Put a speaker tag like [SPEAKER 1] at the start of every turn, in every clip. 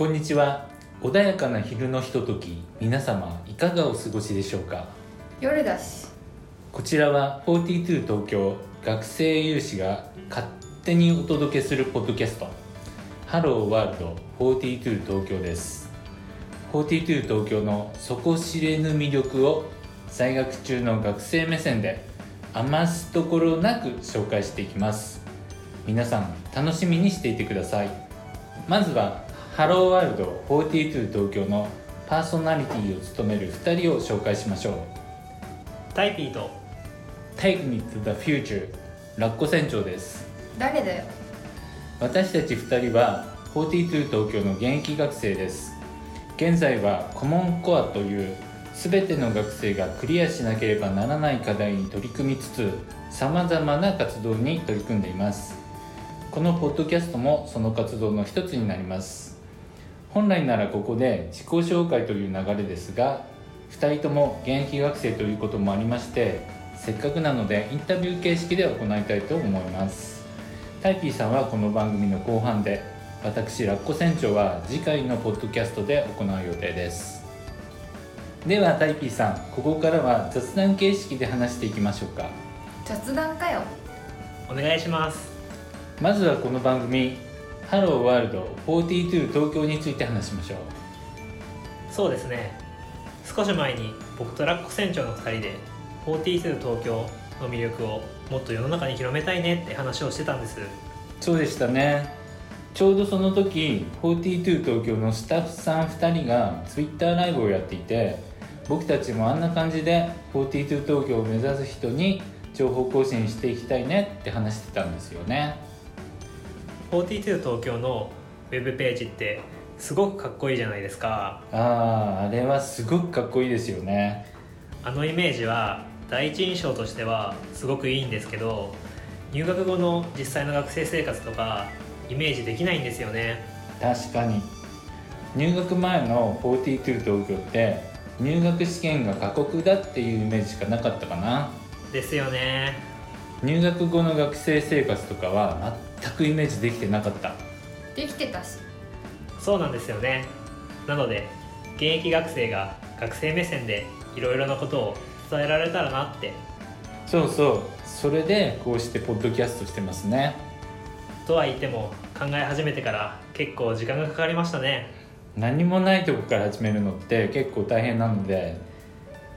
[SPEAKER 1] こんにちは。穏やかな昼のひととき皆様いかがお過ごしでしょうか？
[SPEAKER 2] 夜だし。
[SPEAKER 1] こちらは42東京学生有志が勝手にお届けするポッドキャスト。ハローワールド42東京です。42東京の底知れぬ魅力を在学中の学生目線で余すところなく紹介していきます。皆さん楽しみにしていてください。まずはハローワールド42東京のパーソナリティを務める2人を紹介しましょう。
[SPEAKER 3] タイピーと。
[SPEAKER 1] Take me to the future ラッコ船長です。
[SPEAKER 2] 誰だよ。
[SPEAKER 1] 私たち2人は42東京の現役学生です。現在はコモンコアという全ての学生がクリアしなければならない課題に取り組みつつさまざまな活動に取り組んでいます。このポッドキャストもその活動の一つになります本来ならここで自己紹介という流れですが2人とも現役学生ということもありましてせっかくなのでインタビュー形式で行いたいと思います。タイピーさんはこの番組の後半で私ラッコ船長は次回のポッドキャストで行う予定です。ではタイピーさんここからは雑談形式で話していきましょうか。
[SPEAKER 2] 雑談かよ。
[SPEAKER 3] お願いします。
[SPEAKER 1] まずはこの番組「ハローワールド42東京」について話しましょう。
[SPEAKER 3] そうですね。少し前に僕とラッコ船長の2人で42東京の魅力をもっと世の中に広めたいねって話をしてたんです。
[SPEAKER 1] そうでしたね。ちょうどその時42東京のスタッフさん2人が Twitter ライブをやっていて僕たちもあんな感じで42東京を目指す人に情報更新していきたいねって話してたんですよね
[SPEAKER 3] 42東京のウェブページってすごくかっこいいじゃないですか。
[SPEAKER 1] あああれはすごくかっこいいですよね。
[SPEAKER 3] あのイメージは第一印象としてはすごくいいんですけど入学後の実際の学生生活とかイメージできないんですよね。
[SPEAKER 1] 確かに。入学前の42東京って入学試験が過酷だっていうイメージしかなかったかな。
[SPEAKER 3] ですよね。
[SPEAKER 1] 入学後の学生生活とかは全くイメージできてなかった。
[SPEAKER 2] できてたし。
[SPEAKER 3] そうなんですよね。なので現役学生が学生目線でいろいろなことを伝えられたらなって。
[SPEAKER 1] そうそう。それでこうしてポッドキャストしてますね。
[SPEAKER 3] とは言っても考え始めてから結構時間がかかりましたね。
[SPEAKER 1] 何もないとこから始めるのって結構大変なので。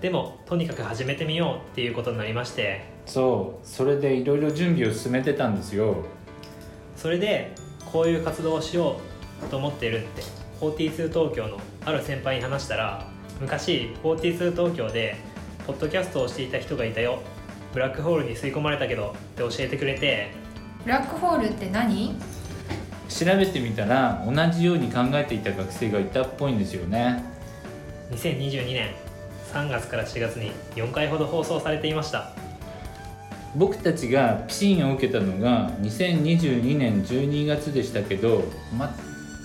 [SPEAKER 3] でもとにかく始めてみようっていうことになりまして。
[SPEAKER 1] そう。それでいろいろ準備を進めてたんですよ
[SPEAKER 3] それでこういう活動をしようと思っているって42東京のある先輩に話したら昔42東京でポッドキャストをしていた人がいたよ。ブラックホールに吸い込まれたけどって教えてくれて。
[SPEAKER 2] ブラックホールって何？
[SPEAKER 1] 調べてみたら同じように考えていた学生がいたっぽいんですよね。
[SPEAKER 3] 2022年3月から4月に4回ほど放送されていました
[SPEAKER 1] 僕たちがピシンを受けたのが2022年12月でしたけど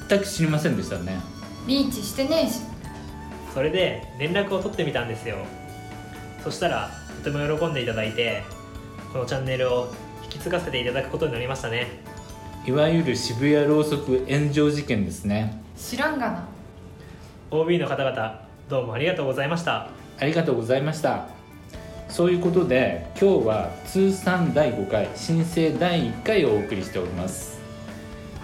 [SPEAKER 1] 全く知りませんでしたね。
[SPEAKER 2] リーチしてねえし。
[SPEAKER 3] それで連絡を取ってみたんですよ。そしたらとても喜んでいただいてこのチャンネルを引き継がせていただくことになりましたね。
[SPEAKER 1] いわゆる渋谷ろうそく炎上事件ですね。
[SPEAKER 2] 知らんがな。
[SPEAKER 3] OB の方々どうもありがとうございました。
[SPEAKER 1] ありがとうございましたそういうことで今日は通算第5回申請第1回をお送りしております。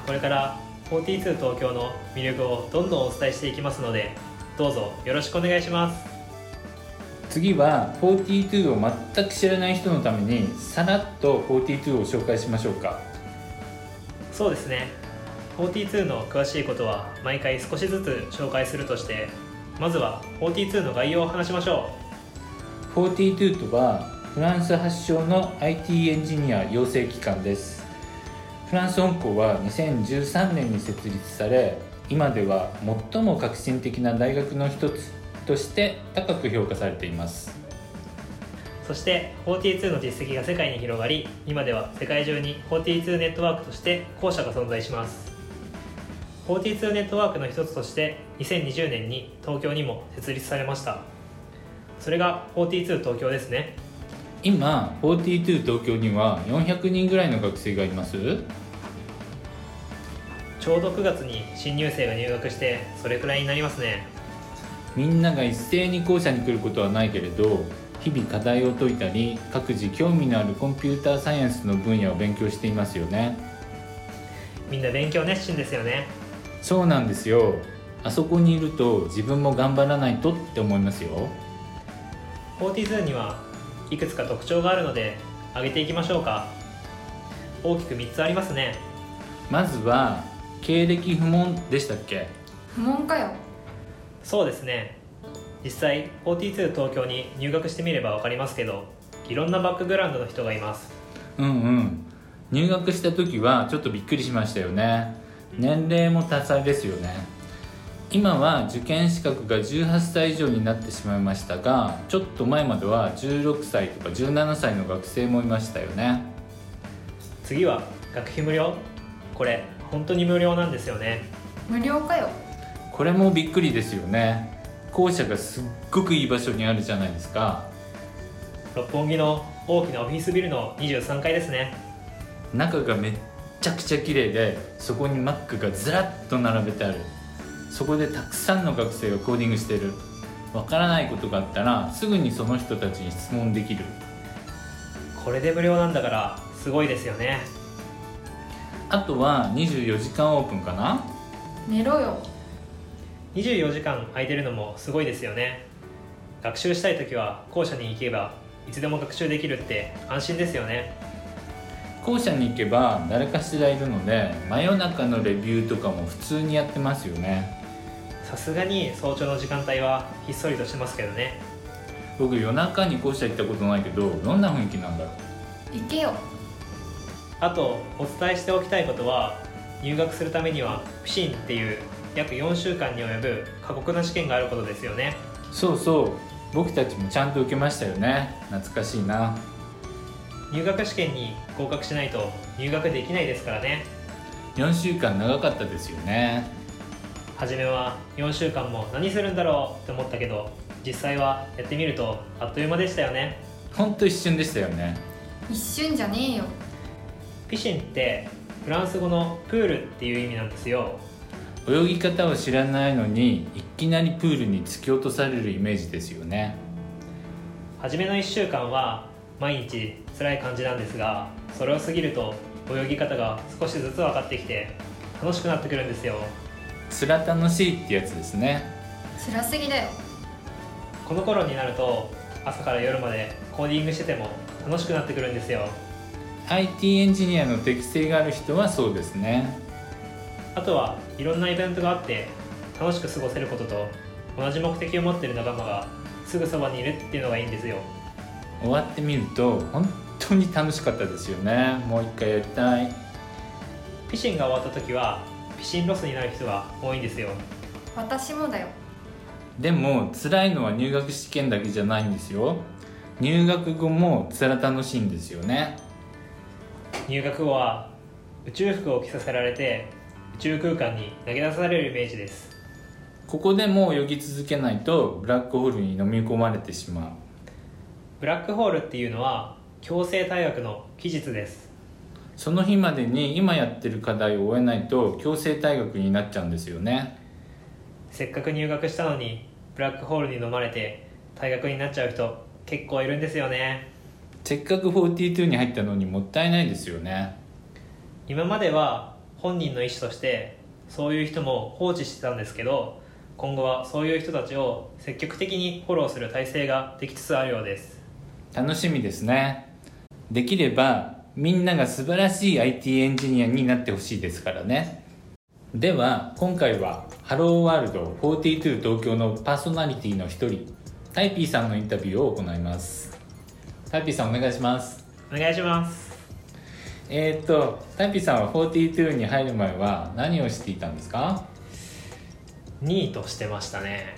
[SPEAKER 3] これから42東京の魅力をどんどんお伝えしていきますのでどうぞよろしくお願いします。
[SPEAKER 1] 次は42を全く知らない人のためにさらっと42を紹介しましょうか。
[SPEAKER 3] そうですね。42の詳しいことは毎回少しずつ紹介するとしてまずは42の概要を話しましょ
[SPEAKER 1] 42とはフランス発祥の IT エンジニア養成機関です。フランス本校は2013年に設立され今では最も革新的な大学の一つとして高く評価されています。
[SPEAKER 3] そして42の実績が世界に広がり今では世界中に42ネットワークとして校舎が存在します。42ネットワークの一つとして2020年に東京にも設立されました。それが42東京ですね。
[SPEAKER 1] 今42東京には400人ぐらいの学生がいます。
[SPEAKER 3] ちょうど9月に新入生が入学してそれくらいになりますね。
[SPEAKER 1] みんなが一斉に校舎に来ることはないけれど日々課題を解いたり各自興味のあるコンピューターサイエンスの分野を勉強していますよね。
[SPEAKER 3] みんな勉強熱心ですよね。
[SPEAKER 1] そうなんですよ。あそこにいると自分も頑張らないとって思いますよ
[SPEAKER 3] 42にはいくつか特徴があるので挙げていきましょうか。大きく3つありますね。
[SPEAKER 1] まずは経歴不問でしたっけ？
[SPEAKER 2] 不問かよ。
[SPEAKER 3] そうですね。実際42東京に入学してみれば分かりますけどいろんなバックグラウンドの人がいます。
[SPEAKER 1] うんうん。入学した時はちょっとびっくりしましたよね。年齢も多彩ですよね今は受験資格が18歳以上になってしまいましたがちょっと前までは16歳とか17歳の学生もいましたよね。
[SPEAKER 3] 次は学費無料。これ本当に無料なんですよね。
[SPEAKER 2] 無料かよ。
[SPEAKER 1] これもびっくりですよね。校舎がすっごくいい場所にあるじゃないですか。
[SPEAKER 3] 六本木の大きなオフィスビルの23階ですね。
[SPEAKER 1] 中がめっちゃくちゃ綺麗でそこに Mac がずらっと並べてあるそこでたくさんの学生がコーディングしてる。わからないことがあったらすぐにその人たちに質問できる。
[SPEAKER 3] これで無料なんだからすごいですよね。
[SPEAKER 1] あとは24時間オープンかな？
[SPEAKER 2] 寝ろよ。
[SPEAKER 3] 24時間空いてるのもすごいですよね。学習したい時は校舎に行けばいつでも学習できるって安心ですよね。
[SPEAKER 1] 校舎に行けば誰かしらいるので真夜中のレビューとかも普通にやってますよね
[SPEAKER 3] さすがに早朝の時間帯はひっそりとしてますけどね。
[SPEAKER 1] 僕夜中に校舎行ったことないけどどんな雰囲気なんだろう？
[SPEAKER 2] 行けよ。
[SPEAKER 3] あとお伝えしておきたいことは入学するためには不審っていう約4週間に及ぶ過酷な試験があることですよね。
[SPEAKER 1] そうそう。僕たちもちゃんと受けましたよね。懐かしいな。
[SPEAKER 3] 入学試験に合格しないと入学できないですからね。
[SPEAKER 1] 4週間長かったですよね
[SPEAKER 3] 初めは4週間も何するんだろうって思ったけど実際はやってみるとあっという間でしたよね。
[SPEAKER 1] ほんと一瞬でしたよね。
[SPEAKER 2] 一瞬じゃねえよ。
[SPEAKER 3] ピシンってフランス語のプールっていう意味なんですよ。
[SPEAKER 1] 泳ぎ方を知らないのにいきなりプールに突き落とされるイメージですよね。
[SPEAKER 3] 初めの1週間は毎日辛い感じなんですがそれを過ぎると泳ぎ方が少しずつ分かってきて楽しくなってくるんですよ
[SPEAKER 1] つら楽しいってやつですね。
[SPEAKER 2] 辛すぎだよ。
[SPEAKER 3] この頃になると朝から夜までコーディングしてても楽しくなってくるんですよ。
[SPEAKER 1] IT エンジニアの適性がある人はそうですね。
[SPEAKER 3] あとはいろんなイベントがあって楽しく過ごせることと同じ目的を持ってる仲間がすぐそばにいるっていうのがいいんですよ。
[SPEAKER 1] 終わってみると本当に楽しかったですよね。もう一回やりたい。
[SPEAKER 3] ピシンが終わった時はピシンロスになる人が多いんですよ。
[SPEAKER 2] 私もだよ。
[SPEAKER 1] でも辛いのは入学試験だけじゃないんですよ。入学後もつら楽しいんですよね。
[SPEAKER 3] 入学後は宇宙服を着させられて宇宙空間に投げ出されるイメージです。
[SPEAKER 1] ここでも泳ぎ続けないとブラックホールに飲み込まれてしまう。
[SPEAKER 3] ブラックホールっていうのは強制退学の期日です
[SPEAKER 1] その日までに今やってる課題を終えないと強制退学になっちゃうんですよね。
[SPEAKER 3] せっかく入学したのにブラックホールに飲まれて退学になっちゃう人結構いるんですよね。
[SPEAKER 1] せっかく42に入ったのにもったいないですよね。
[SPEAKER 3] 今までは本人の意思としてそういう人も放置してたんですけど今後はそういう人たちを積極的にフォローする体制ができつつあるようです。
[SPEAKER 1] 楽しみですね。できればみんなが素晴らしい IT エンジニアになってほしいですからね。では今回はハローワールド42東京のパーソナリティの一人タイピーさんのインタビューを行います。タイピーさんお願いします。
[SPEAKER 3] お願いします。
[SPEAKER 1] えー、っとタイピーさんは42に入る前は何をしていたんですか？
[SPEAKER 3] ニートしてましたね。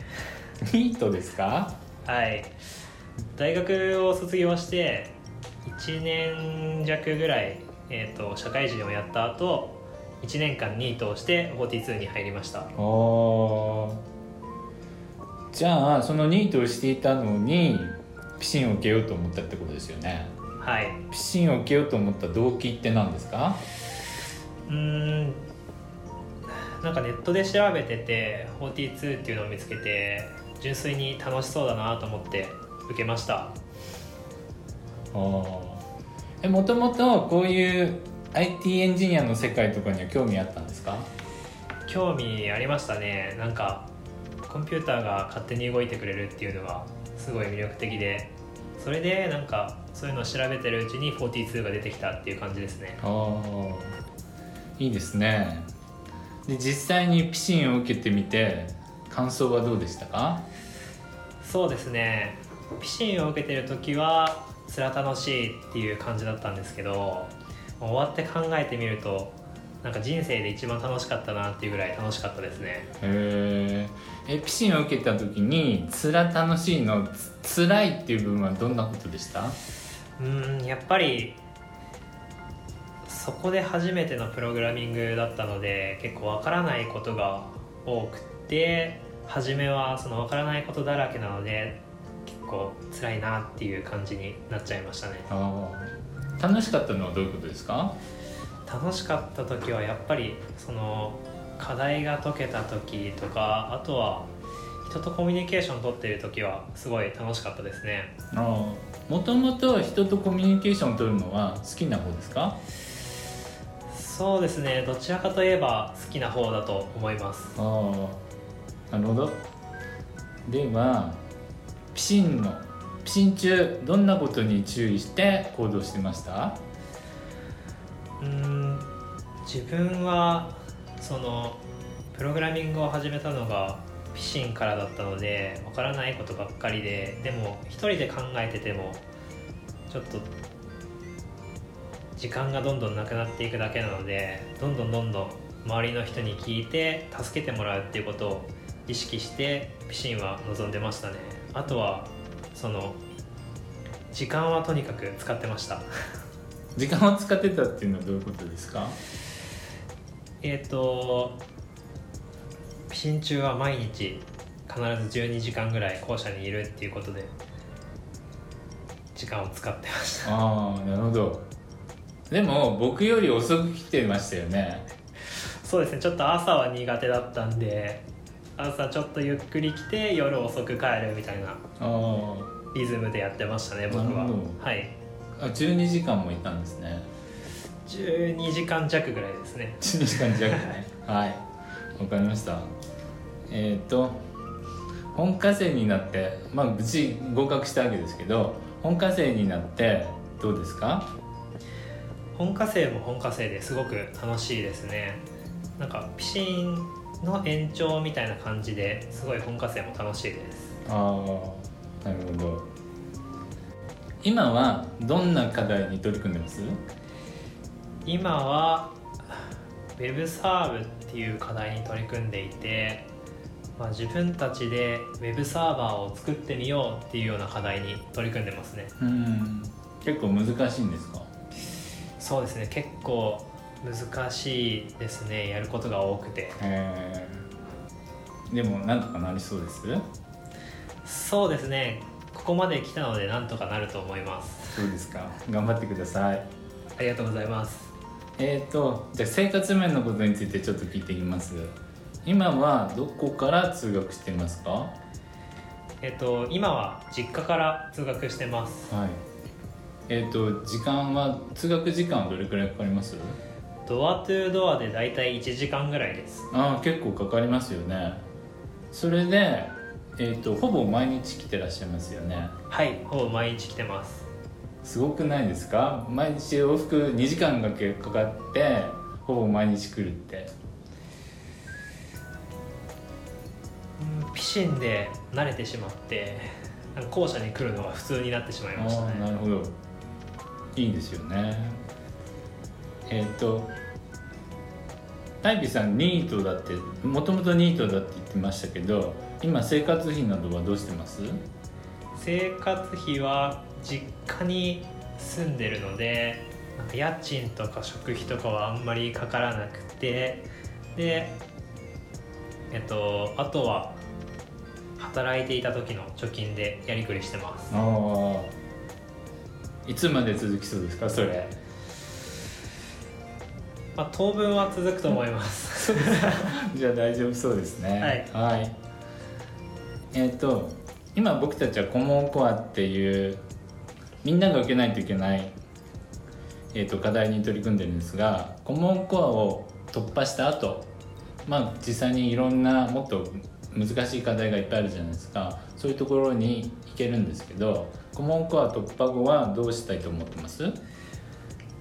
[SPEAKER 1] ニートですか？
[SPEAKER 3] はい。大学を卒業して1年弱ぐらい、えー、と社会人をやった後1年間ニートをして42に入りました。
[SPEAKER 1] おー。じゃあそのニートをしていたのにピシンを受けようと思ったってことですよね。
[SPEAKER 3] はい。
[SPEAKER 1] ピシンを受けようと思った動機って何ですか？
[SPEAKER 3] うーん。なんかネットで調べてて42っていうのを見つけて純粋に楽しそうだなと思って受けました
[SPEAKER 1] えもともとこういう IT エンジニアの世界とかには興味あったんですか？
[SPEAKER 3] 興味ありましたね。なんかコンピューターが勝手に動いてくれるっていうのがすごい魅力的で。それでなんかそういうのを調べてるうちに42が出てきたっていう感じですね。
[SPEAKER 1] ああいいですね。で実際にピシンを受けてみて感想はどうでしたか？
[SPEAKER 3] そうですね。ピシンを受けてる時はつら楽しいっていう感じだったんですけど終わって考えてみるとなんか人生で一番楽しかったなっていうぐらい楽しかったですね。
[SPEAKER 1] へええピシンを受けた時につら楽しいのつ辛いっていう部分はどんなことでした？
[SPEAKER 3] うんやっぱりそこで初めてのプログラミングだったので結構わからないことが多くて初めはそのわからないことだらけなので結構辛いなっていう感じになっちゃいましたね。
[SPEAKER 1] 楽しかったのはどういうことですか？
[SPEAKER 3] 楽しかった時はやっぱりその課題が解けた時とかあとは人とコミュニケーション取ってる時はすごい楽しかったですね。
[SPEAKER 1] あもともと人とコミュニケーションを取るのは好きな方ですか？
[SPEAKER 3] そうですね。どちらかといえば好きな方だと思います。
[SPEAKER 1] ああなるほど。ではピシンのピシン中どんなことに注意して行動してました？
[SPEAKER 3] うん自分はそのプログラミングを始めたのがピシンからだったのでわからないことばっかりででも一人で考えててもちょっと時間がどんどんなくなっていくだけなのでどんどんどんどん周りの人に聞いて助けてもらうっていうことを意識してピシンは望んでましたね。あとはその時間はとにかく使ってました。
[SPEAKER 1] 時間を使ってたっていうのはどういうことですか？
[SPEAKER 3] えっ、とピシン中は毎日必ず12時間ぐらい校舎にいるっていうことで時間を使ってました。
[SPEAKER 1] ああなるほど。でも僕より遅く来てましたよね。
[SPEAKER 3] そうですね。ちょっと朝は苦手だったんで朝ちょっとゆっくり来て夜遅く帰るみたいな
[SPEAKER 1] あ
[SPEAKER 3] リズムでやってましたね僕は。はい。
[SPEAKER 1] あ12時間もいたんですね。
[SPEAKER 3] 12時間弱ぐらいですね。
[SPEAKER 1] 12時間弱ね。はい。わかりました。えっ、と本科生になってまあ無事合格したわけですけど本科生になってどうですか？
[SPEAKER 3] 本科生も本科生ですごく楽しいですね。なんかピシンの延長みたいな感じですごい本科生も楽しいです。
[SPEAKER 1] ああなるほど。今はどんな課題に取り組んでます？
[SPEAKER 3] 今は Web サーブっていう課題に取り組んでいて、まあ、自分たちで Web サーバーを作ってみようっていうような課題に取り組んでますね。
[SPEAKER 1] うん。結構難しいんですか？
[SPEAKER 3] そうですね。結構難しいですねやることが多くて。
[SPEAKER 1] えー、でもなんとかなりそうです？
[SPEAKER 3] そうですねここまで来たのでなんとかなると思います。
[SPEAKER 1] そうですか。頑張ってください。
[SPEAKER 3] ありがとうございます。
[SPEAKER 1] えーとじゃあ生活面のことについてちょっと聞いていきます。今はどこから通学してますか？は
[SPEAKER 3] えっと今は実家から通学してます。
[SPEAKER 1] い。えーと時間は通学時間はどれくらいかかります？
[SPEAKER 3] ドアトゥードアでだいたい1時間ぐらいです。
[SPEAKER 1] ああ結構かかりますよね。それでえー、とほぼ毎日来てらっしゃいますよね。
[SPEAKER 3] はいほぼ毎日来てます。
[SPEAKER 1] すごくないですか？毎日往復2時間がけかかってほぼ毎日来るって。
[SPEAKER 3] うんピシンで慣れてしまって校舎に来るのが普通になってしまいました
[SPEAKER 1] ああな
[SPEAKER 3] ね
[SPEAKER 1] るほど。いいですよねえっ、とタイピさんニートだってもともとニートだって言ってましたけど今生活費などはどうしてます？
[SPEAKER 3] 生活費は実家に住んでるのでなんか家賃とか食費とかはあんまりかからなくてでえっとあとは働いていた時の貯金でやりくりしてます。
[SPEAKER 1] ああいつまで続きそうですか？それ
[SPEAKER 3] まあ、当分は続くと思います。
[SPEAKER 1] じゃあ大丈夫そうですね。はい、えっ、と今僕たちはコモンコアっていうみんなが受けないといけない、えー、と課題に取り組んでるんですがコモンコアを突破した後まあ実際にいろんなもっと難しい課題がいっぱいあるじゃないですか。そういうところに行けるんですけどコモンコア突破後はどうしたいと思ってます？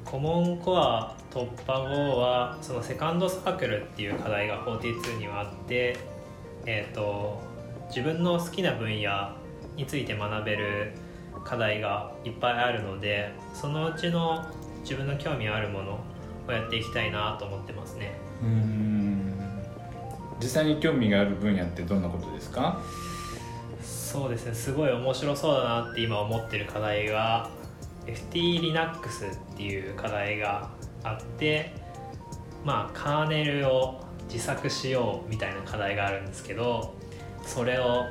[SPEAKER 3] コモンコア突破後はそのセカンドサークルっていう課題が42にはあって、えー、と自分の好きな分野について学べる課題がいっぱいあるのでそのうちの自分の興味あるものをやっていきたいなと思ってますね。
[SPEAKER 1] うん。実際に興味がある分野ってどんなことですか？
[SPEAKER 3] そうですね。すごい面白そうだなって今思ってる課題が FTLinux っていう課題があってまあカーネルを自作しようみたいな課題があるんですけどそれを、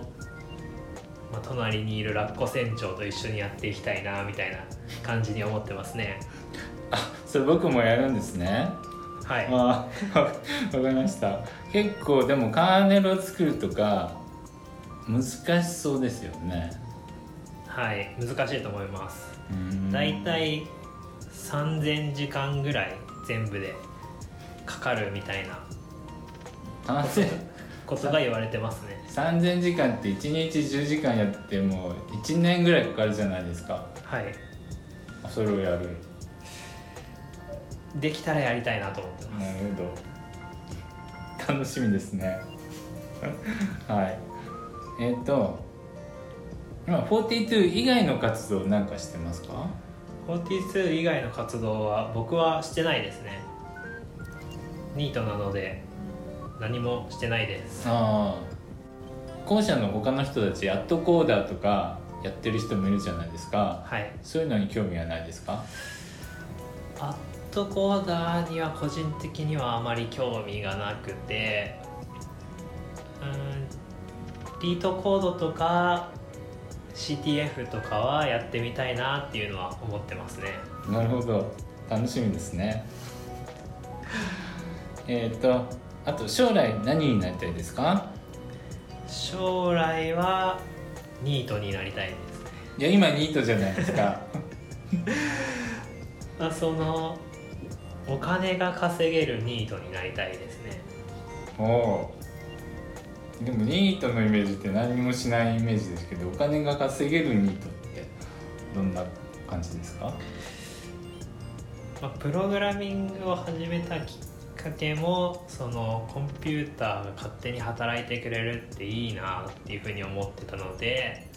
[SPEAKER 3] まあ、隣にいるラッコ船長と一緒にやっていきたいなみたいな感じに思ってますね。
[SPEAKER 1] あそれ僕もやるんですね。
[SPEAKER 3] はい。
[SPEAKER 1] あ わかりました。結構でもカーネルを作るとか難しそうですよね。
[SPEAKER 3] はい難しいと思います
[SPEAKER 1] うん。
[SPEAKER 3] だいたい3000時間ぐらい全部でかかるみたいな
[SPEAKER 1] 3000
[SPEAKER 3] ことが言われてますね。
[SPEAKER 1] 3000時間って1日10時間やっても1年ぐらいかかるじゃないですか。
[SPEAKER 3] はい。
[SPEAKER 1] それをやる。
[SPEAKER 3] できたらやりたいなと思ってます。
[SPEAKER 1] なるほど。楽しみですね。はい。えっ、と今42以外の活動なんかしてますか
[SPEAKER 3] ？42以外の活動は僕はしてないですね。ニートなので何もしてないです。
[SPEAKER 1] ああ。校舎の他の人たちアットコーダーとかやってる人もいるじゃないですか。
[SPEAKER 3] はい。
[SPEAKER 1] そういうのに興味はないですか？
[SPEAKER 3] アットコーダーには個人的にはあまり興味がなくてうんリートコードとか CTF とかはやってみたいなっていうのは思ってますね。
[SPEAKER 1] なるほど。楽しみですね。えっとあと将来何になりたいですか？
[SPEAKER 3] 将来はニートになりたいですね。
[SPEAKER 1] いや今ニートじゃないですか。
[SPEAKER 3] ま あそのお金が稼げるニートになりたいですね。
[SPEAKER 1] おおでもニートのイメージって何もしないイメージですけどお金が稼げるニートってどんな感じですか？
[SPEAKER 3] まあ、プログラミングを始めたきっかけもそのコンピューターが勝手に働いてくれるっていいなっていうふうに思ってたので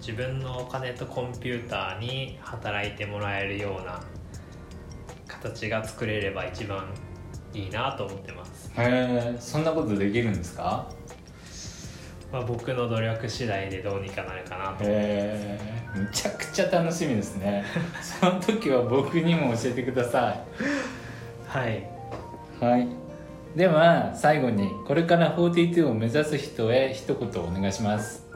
[SPEAKER 3] 自分のお金とコンピューターに働いてもらえるような形が作れれば一番いいなと思ってます、
[SPEAKER 1] へえそんなことできるんですか？
[SPEAKER 3] まあ、僕の努力次第でどうにかなるかなと。
[SPEAKER 1] へえむちゃくちゃ楽しみですね。その時は僕にも教えてくださ
[SPEAKER 3] はい
[SPEAKER 1] い。はい。では最後にこれから42を目指す人へ一言お願いします。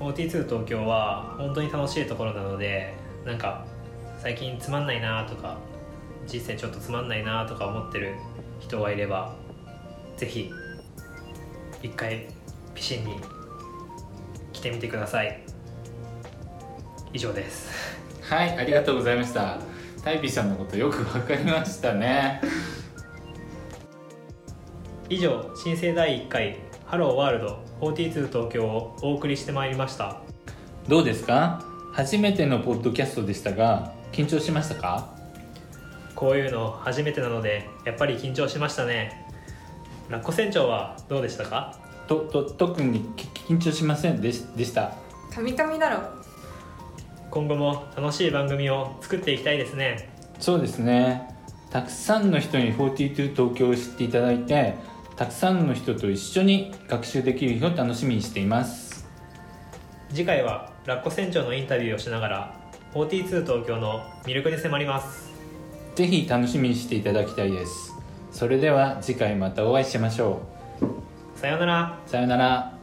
[SPEAKER 3] 42東京は本当に楽しいところなのでなんか最近つまんないなとか人生ちょっとつまんないなとか思ってる人がいればぜひ一回ピシンに来てみてください。以上です。
[SPEAKER 1] はいありがとうございました。タイピーさんのことよくわかりましたね。
[SPEAKER 3] 以上新生第1回ハローワールド42東京をお送りしてまいりました。
[SPEAKER 1] どうですか？初めてのポッドキャストでしたが緊張しましたか？
[SPEAKER 3] こういうの初めてなのでやっぱり緊張しましたね。ラッコ船長はどうでしたか？
[SPEAKER 1] とと特にき緊張しませんでしでした？
[SPEAKER 2] カミカミだろ。
[SPEAKER 3] 今後も楽しい番組を作っていきたいですね。
[SPEAKER 1] そうですね。たくさんの人に42東京を知っていただいてたくさんの人と一緒に学習できる日を楽しみにしています。
[SPEAKER 3] 次回はラッコ船長のインタビューをしながら42東京の魅力に迫ります。
[SPEAKER 1] ぜひ楽しみにしていただきたいです。それでは次回またお会いしましょ
[SPEAKER 3] さようなら
[SPEAKER 1] うさよなら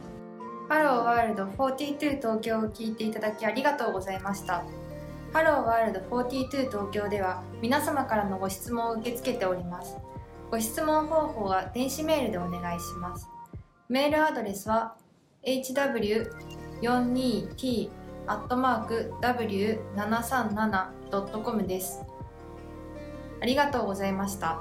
[SPEAKER 2] ハローワールド42東京を聞いていただきありがとうございましたハローワールド42東京では皆様からのご質問を受け付けております。ご質問方法は電子メールでお願いします。メールアドレスは hw42t w737.com です。ありがとうございました。